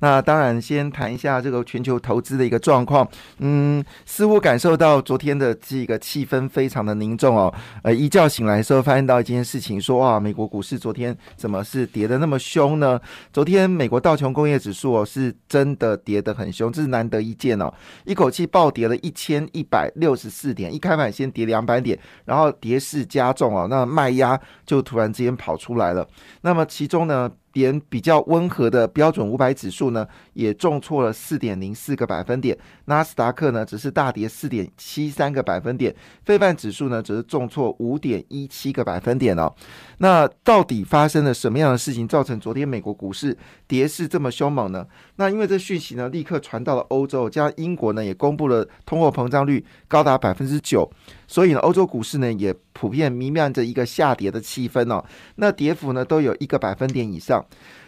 那当然，先谈一下这个全球投资的一个状况。嗯，似乎感受到昨天的这个气氛非常的凝重哦。呃，一觉醒来的时候，发现到一件事情，说哇，美国股市昨天怎么是跌的那么凶呢？昨天美国道琼工业指数哦，是真的跌得很凶，这是难得一见哦，一口气暴跌了一千一百六十四点，一开盘先跌两百点，然后跌势加重哦，那卖压就突然之间跑出来了。那么其中呢？点比较温和的标准五百指数呢，也重挫了四点零四个百分点。纳斯达克呢，只是大跌四点七三个百分点。费半指数呢，只是重挫五点一七个百分点哦。那到底发生了什么样的事情，造成昨天美国股市跌势这么凶猛呢？那因为这讯息呢，立刻传到了欧洲，加英国呢，也公布了通货膨胀率高达百分之九，所以呢，欧洲股市呢，也普遍弥漫着一个下跌的气氛哦。那跌幅呢，都有一个百分点以上。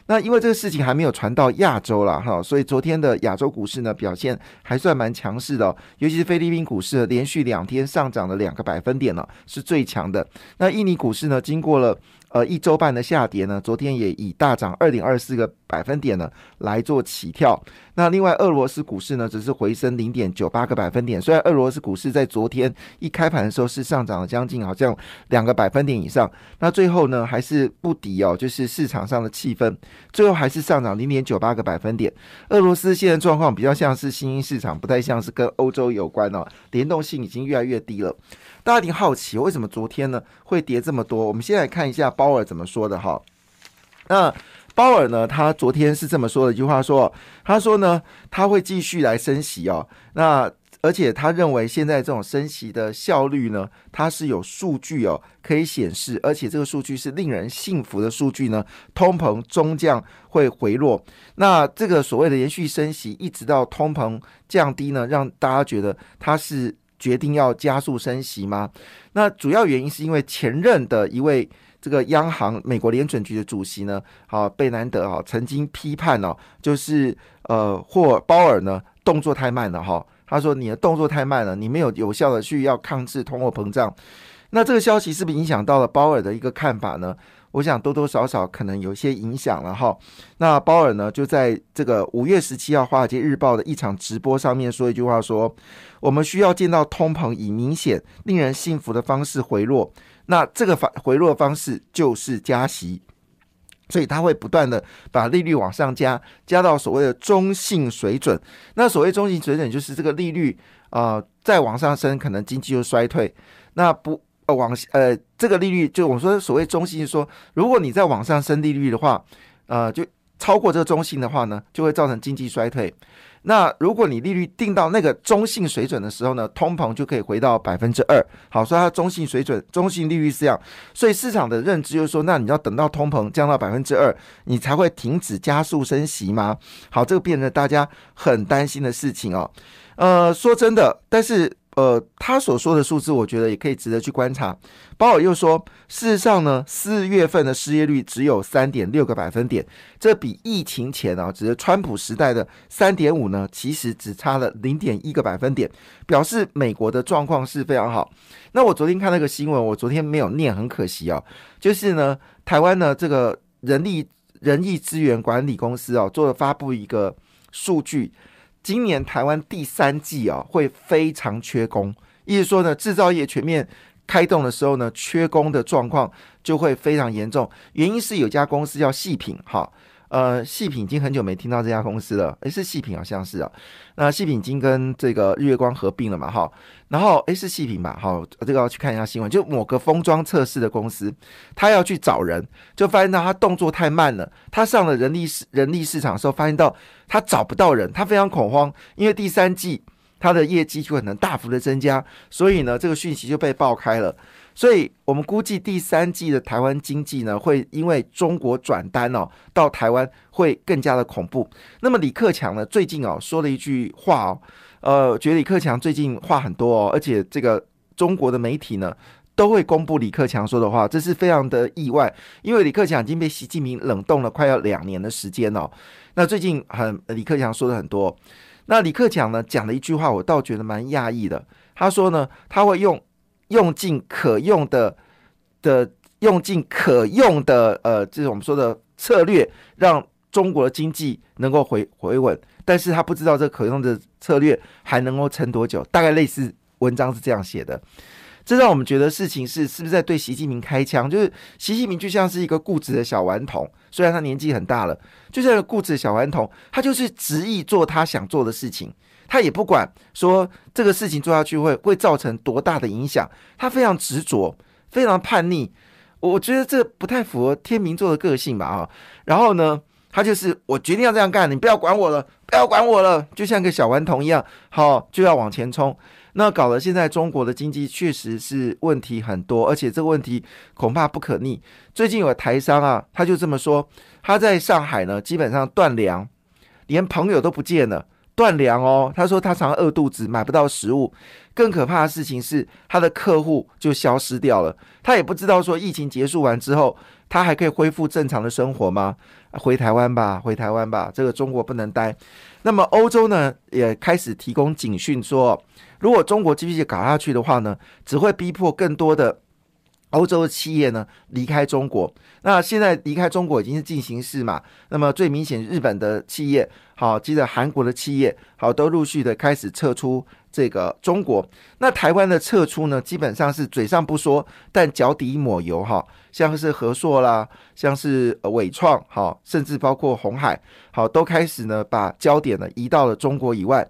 那因为这个事情还没有传到亚洲了哈，所以昨天的亚洲股市呢表现还算蛮强势的，尤其是菲律宾股市连续两天上涨了两个百分点呢，是最强的。那印尼股市呢，经过了。呃，一周半的下跌呢，昨天也以大涨二点二四个百分点呢来做起跳。那另外，俄罗斯股市呢只是回升零点九八个百分点。虽然俄罗斯股市在昨天一开盘的时候是上涨了将近好像两个百分点以上，那最后呢还是不敌哦，就是市场上的气氛，最后还是上涨零点九八个百分点。俄罗斯现在状况比较像是新兴市场，不太像是跟欧洲有关哦，联动性已经越来越低了。大家一定好奇，为什么昨天呢会跌这么多？我们先来看一下鲍尔怎么说的哈。那鲍尔呢，他昨天是这么说的一句话，说他说呢，他会继续来升息哦。那而且他认为现在这种升息的效率呢，它是有数据哦可以显示，而且这个数据是令人信服的数据呢。通膨终将会回落。那这个所谓的延续升息，一直到通膨降低呢，让大家觉得它是。决定要加速升息吗？那主要原因是因为前任的一位这个央行美国联准局的主席呢，好贝南德哈曾经批判哦，就是呃霍尔鲍尔呢动作太慢了哈，他说你的动作太慢了，你没有有效的去要抗制通货膨胀。那这个消息是不是影响到了鲍尔的一个看法呢？我想多多少少可能有些影响了哈。那鲍尔呢，就在这个五月十七号《华尔街日报》的一场直播上面说一句话，说我们需要见到通膨以明显令人信服的方式回落。那这个反回落方式就是加息，所以他会不断的把利率往上加，加到所谓的中性水准。那所谓中性水准，就是这个利率啊再往上升，可能经济就衰退。那不。呃，往呃，这个利率就我们说所谓中性，说如果你在往上升利率的话，呃，就超过这个中性的话呢，就会造成经济衰退。那如果你利率定到那个中性水准的时候呢，通膨就可以回到百分之二。好，所以它中性水准、中性利率是这样。所以市场的认知就是说，那你要等到通膨降到百分之二，你才会停止加速升息吗？好，这个变成大家很担心的事情哦。呃，说真的，但是。呃，他所说的数字，我觉得也可以值得去观察。鲍尔又说，事实上呢，四月份的失业率只有三点六个百分点，这比疫情前啊，只是川普时代的三点五呢，其实只差了零点一个百分点，表示美国的状况是非常好。那我昨天看那个新闻，我昨天没有念，很可惜啊。就是呢，台湾呢这个人力人力资源管理公司啊，做了发布一个数据。今年台湾第三季啊，会非常缺工，意思说呢，制造业全面开动的时候呢，缺工的状况就会非常严重。原因是有家公司叫细品，哈。呃，细品已经很久没听到这家公司了。诶，是细品好像是啊。那细品已经跟这个日月光合并了嘛，哈。然后诶，是细品吧，好，这个要去看一下新闻。就某个封装测试的公司，他要去找人，就发现到他动作太慢了。他上了人力市人力市场的时候，发现到他找不到人，他非常恐慌，因为第三季他的业绩就可能大幅的增加，所以呢，这个讯息就被爆开了。所以我们估计第三季的台湾经济呢，会因为中国转单哦，到台湾会更加的恐怖。那么李克强呢，最近哦说了一句话哦，呃，觉得李克强最近话很多哦，而且这个中国的媒体呢，都会公布李克强说的话，这是非常的意外，因为李克强已经被习近平冷冻了快要两年的时间了。那最近很李克强说的很多，那李克强呢讲了一句话，我倒觉得蛮讶异的。他说呢，他会用用尽可用的的用尽可用的呃，就是我们说的策略，让中国的经济能够回回稳。但是他不知道这可用的策略还能够撑多久，大概类似文章是这样写的。这让我们觉得事情是是不是在对习近平开枪？就是习近平就像是一个固执的小顽童，虽然他年纪很大了，就像一个固执的小顽童，他就是执意做他想做的事情，他也不管说这个事情做下去会会造成多大的影响，他非常执着，非常叛逆。我觉得这不太符合天秤座的个性吧？啊，然后呢，他就是我决定要这样干，你不要管我了，不要管我了，就像个小顽童一样，好就要往前冲。那搞得现在中国的经济确实是问题很多，而且这个问题恐怕不可逆。最近有台商啊，他就这么说，他在上海呢，基本上断粮，连朋友都不见了，断粮哦。他说他常饿肚子，买不到食物。更可怕的事情是，他的客户就消失掉了。他也不知道说疫情结束完之后，他还可以恢复正常的生活吗？回台湾吧，回台湾吧，这个中国不能待。那么欧洲呢，也开始提供警讯说。如果中国继续搞下去的话呢，只会逼迫更多的欧洲的企业呢离开中国。那现在离开中国已经是进行式嘛？那么最明显，日本的企业，好，接着韩国的企业，好，都陆续的开始撤出这个中国。那台湾的撤出呢，基本上是嘴上不说，但脚底抹油哈，像是和硕啦，像是伟创，好，甚至包括红海，好，都开始呢把焦点呢移到了中国以外。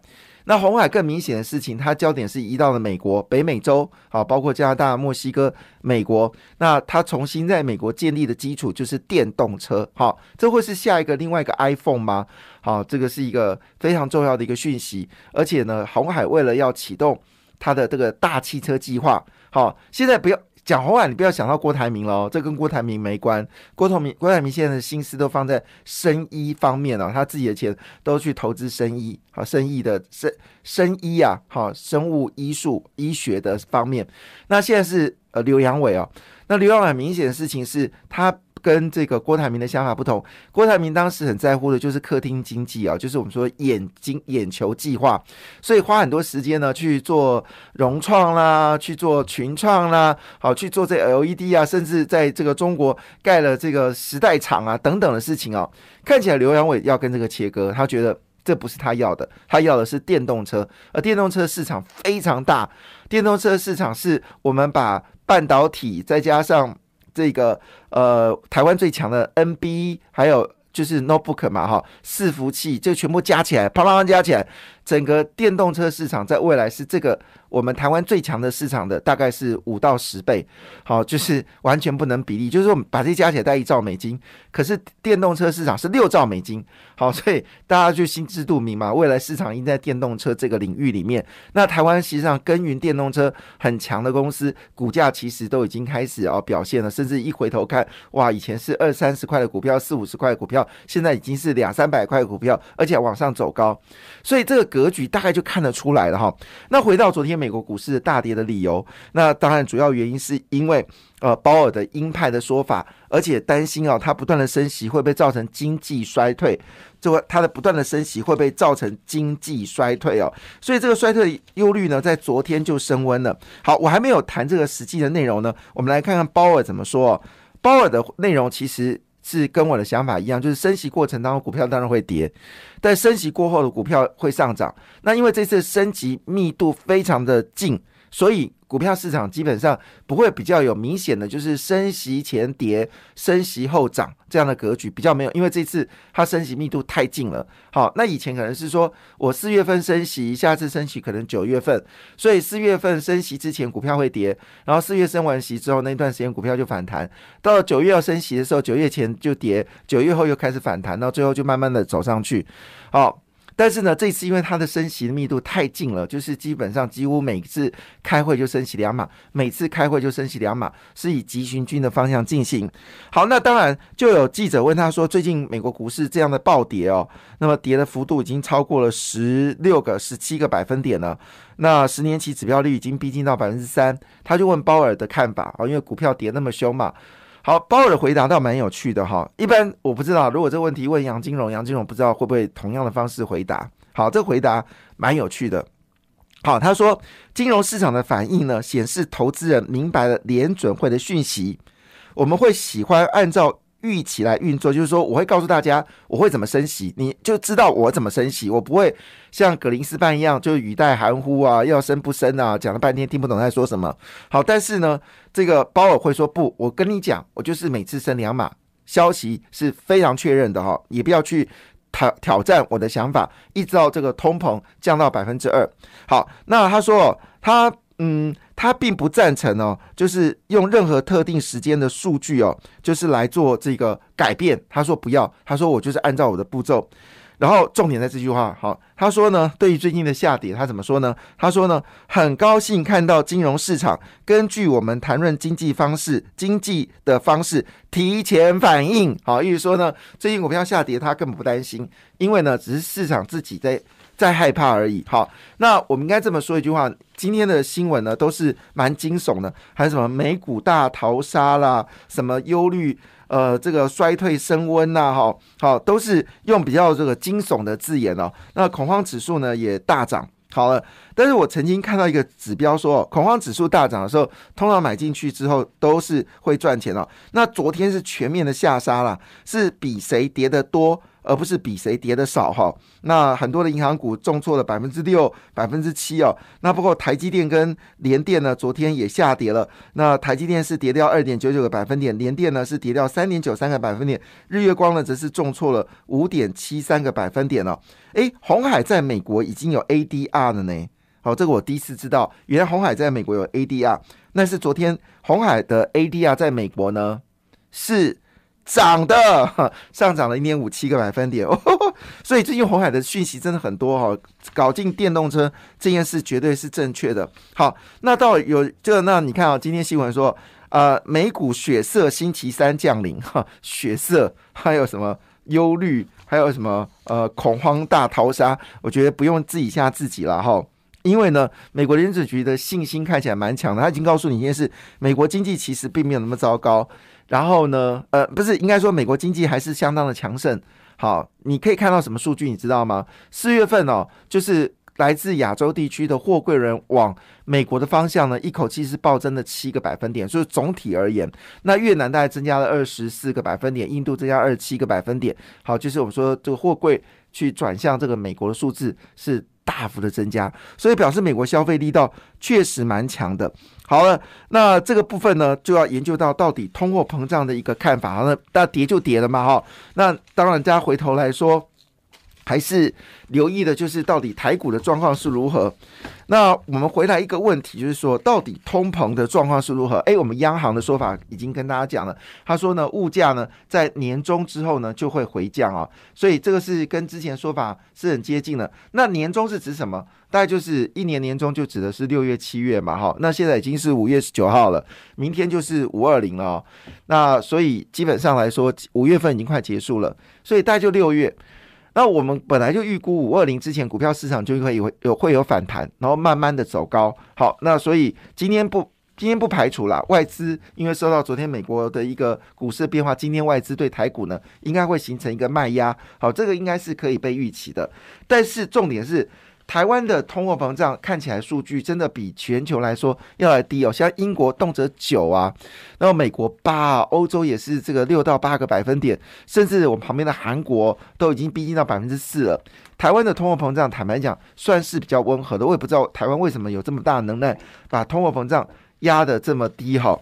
那红海更明显的事情，它焦点是移到了美国、北美洲，好，包括加拿大、墨西哥、美国。那它重新在美国建立的基础就是电动车，好，这会是下一个另外一个 iPhone 吗？好，这个是一个非常重要的一个讯息。而且呢，红海为了要启动它的这个大汽车计划，好，现在不要。讲红海，你不要想到郭台铭了，这跟郭台铭没关。郭台铭，郭台铭现在的心思都放在生医方面了，他自己的钱都去投资生医，好，生医的生生医啊，好，生物医术医学的方面。那现在是呃刘阳伟哦，那刘阳伟明显的事情是他。跟这个郭台铭的想法不同，郭台铭当时很在乎的就是客厅经济啊，就是我们说眼睛眼球计划，所以花很多时间呢去做融创啦，去做群创啦，好去做这 LED 啊，甚至在这个中国盖了这个时代厂啊等等的事情啊，看起来刘阳伟要跟这个切割，他觉得这不是他要的，他要的是电动车，而电动车市场非常大，电动车市场是我们把半导体再加上。这个呃，台湾最强的 NB，还有就是 Notebook 嘛，哈，伺服器就全部加起来，啪啪啪加起来。整个电动车市场在未来是这个我们台湾最强的市场的大概是五到十倍，好，就是完全不能比例。就是说我们把这加起来带一兆美金，可是电动车市场是六兆美金，好，所以大家就心知肚明嘛。未来市场应在电动车这个领域里面，那台湾实际上耕耘电动车很强的公司，股价其实都已经开始哦表现了，甚至一回头看，哇，以前是二三十块的股票，四五十块的股票，现在已经是两三百块的股票，而且往上走高，所以这个。格局大概就看得出来了哈。那回到昨天美国股市大跌的理由，那当然主要原因是因为呃鲍尔的鹰派的说法，而且担心啊，他不断的升息会不会造成经济衰退？这个他的不断的升息会不会造成经济衰退哦？所以这个衰退忧虑呢，在昨天就升温了。好，我还没有谈这个实际的内容呢，我们来看看鲍尔怎么说。哦鲍尔的内容其实。是跟我的想法一样，就是升息过程当中股票当然会跌，但升息过后的股票会上涨。那因为这次升级密度非常的近，所以。股票市场基本上不会比较有明显的，就是升息前跌、升息后涨这样的格局，比较没有，因为这次它升息密度太近了。好，那以前可能是说我四月份升息，下次升息可能九月份，所以四月份升息之前股票会跌，然后四月升完息之后那段时间股票就反弹，到九月要升息的时候，九月前就跌，九月后又开始反弹，到最后就慢慢的走上去。好。但是呢，这次因为它的升息密度太近了，就是基本上几乎每次开会就升息两码，每次开会就升息两码，是以急行军的方向进行。好，那当然就有记者问他说，最近美国股市这样的暴跌哦，那么跌的幅度已经超过了十六个、十七个百分点了。那十年期指标率已经逼近到百分之三，他就问鲍尔的看法啊，因为股票跌那么凶嘛。好，鲍尔的回答倒蛮有趣的哈。一般我不知道，如果这个问题问杨金荣，杨金荣不知道会不会同样的方式回答。好，这个回答蛮有趣的。好，他说金融市场的反应呢，显示投资人明白了联准会的讯息，我们会喜欢按照。预期来运作，就是说我会告诉大家我会怎么升息，你就知道我怎么升息。我不会像格林斯潘一样，就是语带含糊啊，要升不升啊，讲了半天听不懂在说什么。好，但是呢，这个鲍尔会说不，我跟你讲，我就是每次升两码，消息是非常确认的哈，也不要去挑挑战我的想法，一直到这个通膨降到百分之二。好，那他说他。嗯，他并不赞成哦，就是用任何特定时间的数据哦，就是来做这个改变。他说不要，他说我就是按照我的步骤。然后重点在这句话，好，他说呢，对于最近的下跌，他怎么说呢？他说呢，很高兴看到金融市场根据我们谈论经济方式、经济的方式提前反应。好，意思说呢，最近股票下跌，他根本不担心，因为呢，只是市场自己在。在害怕而已。好，那我们应该这么说一句话：今天的新闻呢，都是蛮惊悚的，还有什么美股大逃杀啦，什么忧虑，呃，这个衰退升温呐，哈，好，都是用比较这个惊悚的字眼哦。那恐慌指数呢也大涨。好了，但是我曾经看到一个指标说，恐慌指数大涨的时候，通常买进去之后都是会赚钱哦。那昨天是全面的下杀了，是比谁跌得多。而不是比谁跌的少哈，那很多的银行股重挫了百分之六、百分之七哦。那不过台积电跟联电呢，昨天也下跌了。那台积电是跌掉二点九九个百分点，联电呢是跌掉三点九三个百分点，日月光呢则是重挫了五点七三个百分点哦。诶，红海在美国已经有 ADR 了呢。好，这个我第一次知道，原来红海在美国有 ADR。那是昨天红海的 ADR 在美国呢是。涨的 上涨了一点五七个百分点，所以最近红海的讯息真的很多哈，搞进电动车这件事绝对是正确的。好，那到有这个，那你看啊，今天新闻说，呃，美股血色星期三降临哈，血色还有什么忧虑，还有什么呃恐慌大逃杀，我觉得不用自己吓自己了哈，因为呢，美国联储局的信心看起来蛮强的，他已经告诉你一件事，美国经济其实并没有那么糟糕。然后呢？呃，不是，应该说美国经济还是相当的强盛。好，你可以看到什么数据？你知道吗？四月份哦，就是来自亚洲地区的货柜人往美国的方向呢，一口气是暴增了七个百分点。所以总体而言，那越南大概增加了二十四个百分点，印度增加二十七个百分点。好，就是我们说这个货柜去转向这个美国的数字是。大幅的增加，所以表示美国消费力道确实蛮强的。好了，那这个部分呢，就要研究到到底通货膨胀的一个看法。那那跌就跌了嘛，哈。那当然，大家回头来说。还是留意的，就是到底台股的状况是如何。那我们回来一个问题，就是说，到底通膨的状况是如何？诶，我们央行的说法已经跟大家讲了，他说呢，物价呢在年终之后呢就会回降啊，所以这个是跟之前说法是很接近的。那年终是指什么？大概就是一年年终就指的是六月、七月嘛，哈。那现在已经是五月十九号了，明天就是五二零了。那所以基本上来说，五月份已经快结束了，所以大概就六月。那我们本来就预估五二零之前股票市场就会有有会有反弹，然后慢慢的走高。好，那所以今天不今天不排除啦外资，因为受到昨天美国的一个股市变化，今天外资对台股呢应该会形成一个卖压。好，这个应该是可以被预期的。但是重点是。台湾的通货膨胀看起来数据真的比全球来说要来低哦，像英国动辄九啊，然后美国八啊，欧洲也是这个六到八个百分点，甚至我们旁边的韩国都已经逼近到百分之四了。台湾的通货膨胀，坦白讲算是比较温和的，我也不知道台湾为什么有这么大的能耐把通货膨胀压得这么低哈。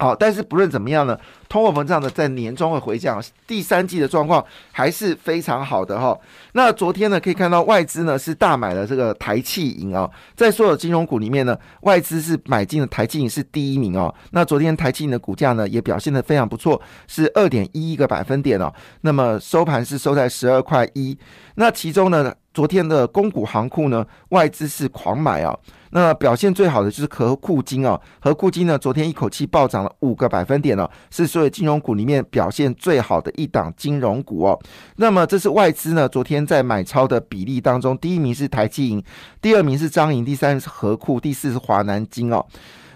好，但是不论怎么样呢，通货膨胀呢在年终会回降，第三季的状况还是非常好的哈。那昨天呢可以看到外资呢是大买了这个台气银啊，在所有金融股里面呢，外资是买进了台气银是第一名哦。那昨天台气银的股价呢也表现的非常不错，是二点一一个百分点哦。那么收盘是收在十二块一。那其中呢昨天的公股行库呢，外资是狂买啊。那表现最好的就是和库金哦，和库金呢，昨天一口气暴涨了五个百分点哦，是所有金融股里面表现最好的一档金融股哦。那么这是外资呢，昨天在买超的比例当中，第一名是台积银，第二名是张银，第三是和库，第四是华南金哦。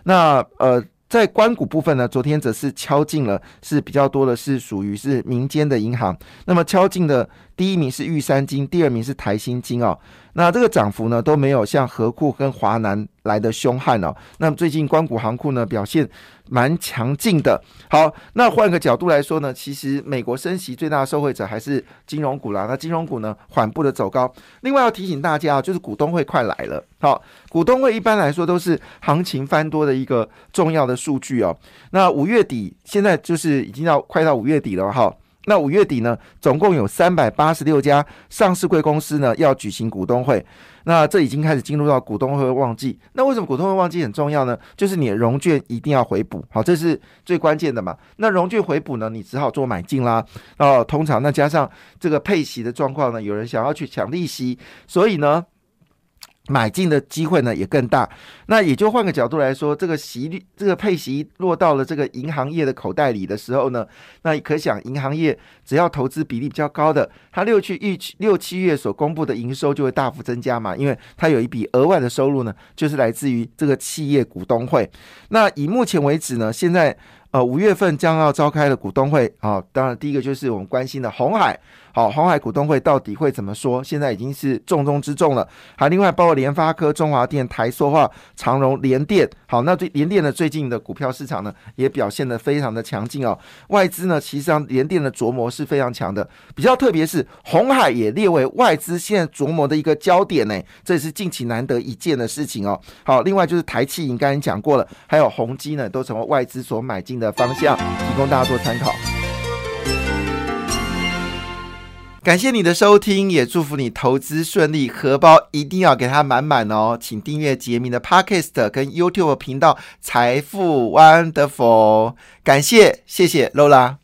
那呃。在关谷部分呢，昨天则是敲进了，是比较多的，是属于是民间的银行。那么敲进的第一名是玉山金，第二名是台新金哦。那这个涨幅呢都没有像和库跟华南来的凶悍哦。那么最近关谷行库呢表现蛮强劲的。好，那换个角度来说呢，其实美国升息最大的受惠者还是金融股啦。那金融股呢缓步的走高。另外要提醒大家啊，就是股东会快来了。好，股东会一般来说都是行情翻多的一个重要的数据哦。那五月底现在就是已经要快到五月底了哈。那五月底呢，总共有三百八十六家上市贵公司呢要举行股东会，那这已经开始进入到股东会旺季。那为什么股东会旺季很重要呢？就是你的融券一定要回补，好，这是最关键的嘛。那融券回补呢，你只好做买进啦。哦，通常那加上这个配息的状况呢，有人想要去抢利息，所以呢。买进的机会呢也更大，那也就换个角度来说，这个息率、这个配息落到了这个银行业的口袋里的时候呢，那可想银行业只要投资比例比较高的，它六七预期六七月所公布的营收就会大幅增加嘛，因为它有一笔额外的收入呢，就是来自于这个企业股东会。那以目前为止呢，现在呃五月份将要召开的股东会啊，当然第一个就是我们关心的红海。好，红海股东会到底会怎么说？现在已经是重中之重了。还另外包括联发科、中华电、台塑化、长荣、联电。好，那最联电的最近的股票市场呢，也表现的非常的强劲哦。外资呢，其实上联电的琢磨是非常强的。比较特别是红海也列为外资现在琢磨的一个焦点呢，这也是近期难得一见的事情哦。好，另外就是台气，应该讲过了，还有宏基呢，都成为外资所买进的的方向，提供大家做参考。感谢你的收听，也祝福你投资顺利，荷包一定要给它满满哦！请订阅杰明的 Podcast 跟 YouTube 频道《财富 Wonderful》，感谢，谢谢 Lola。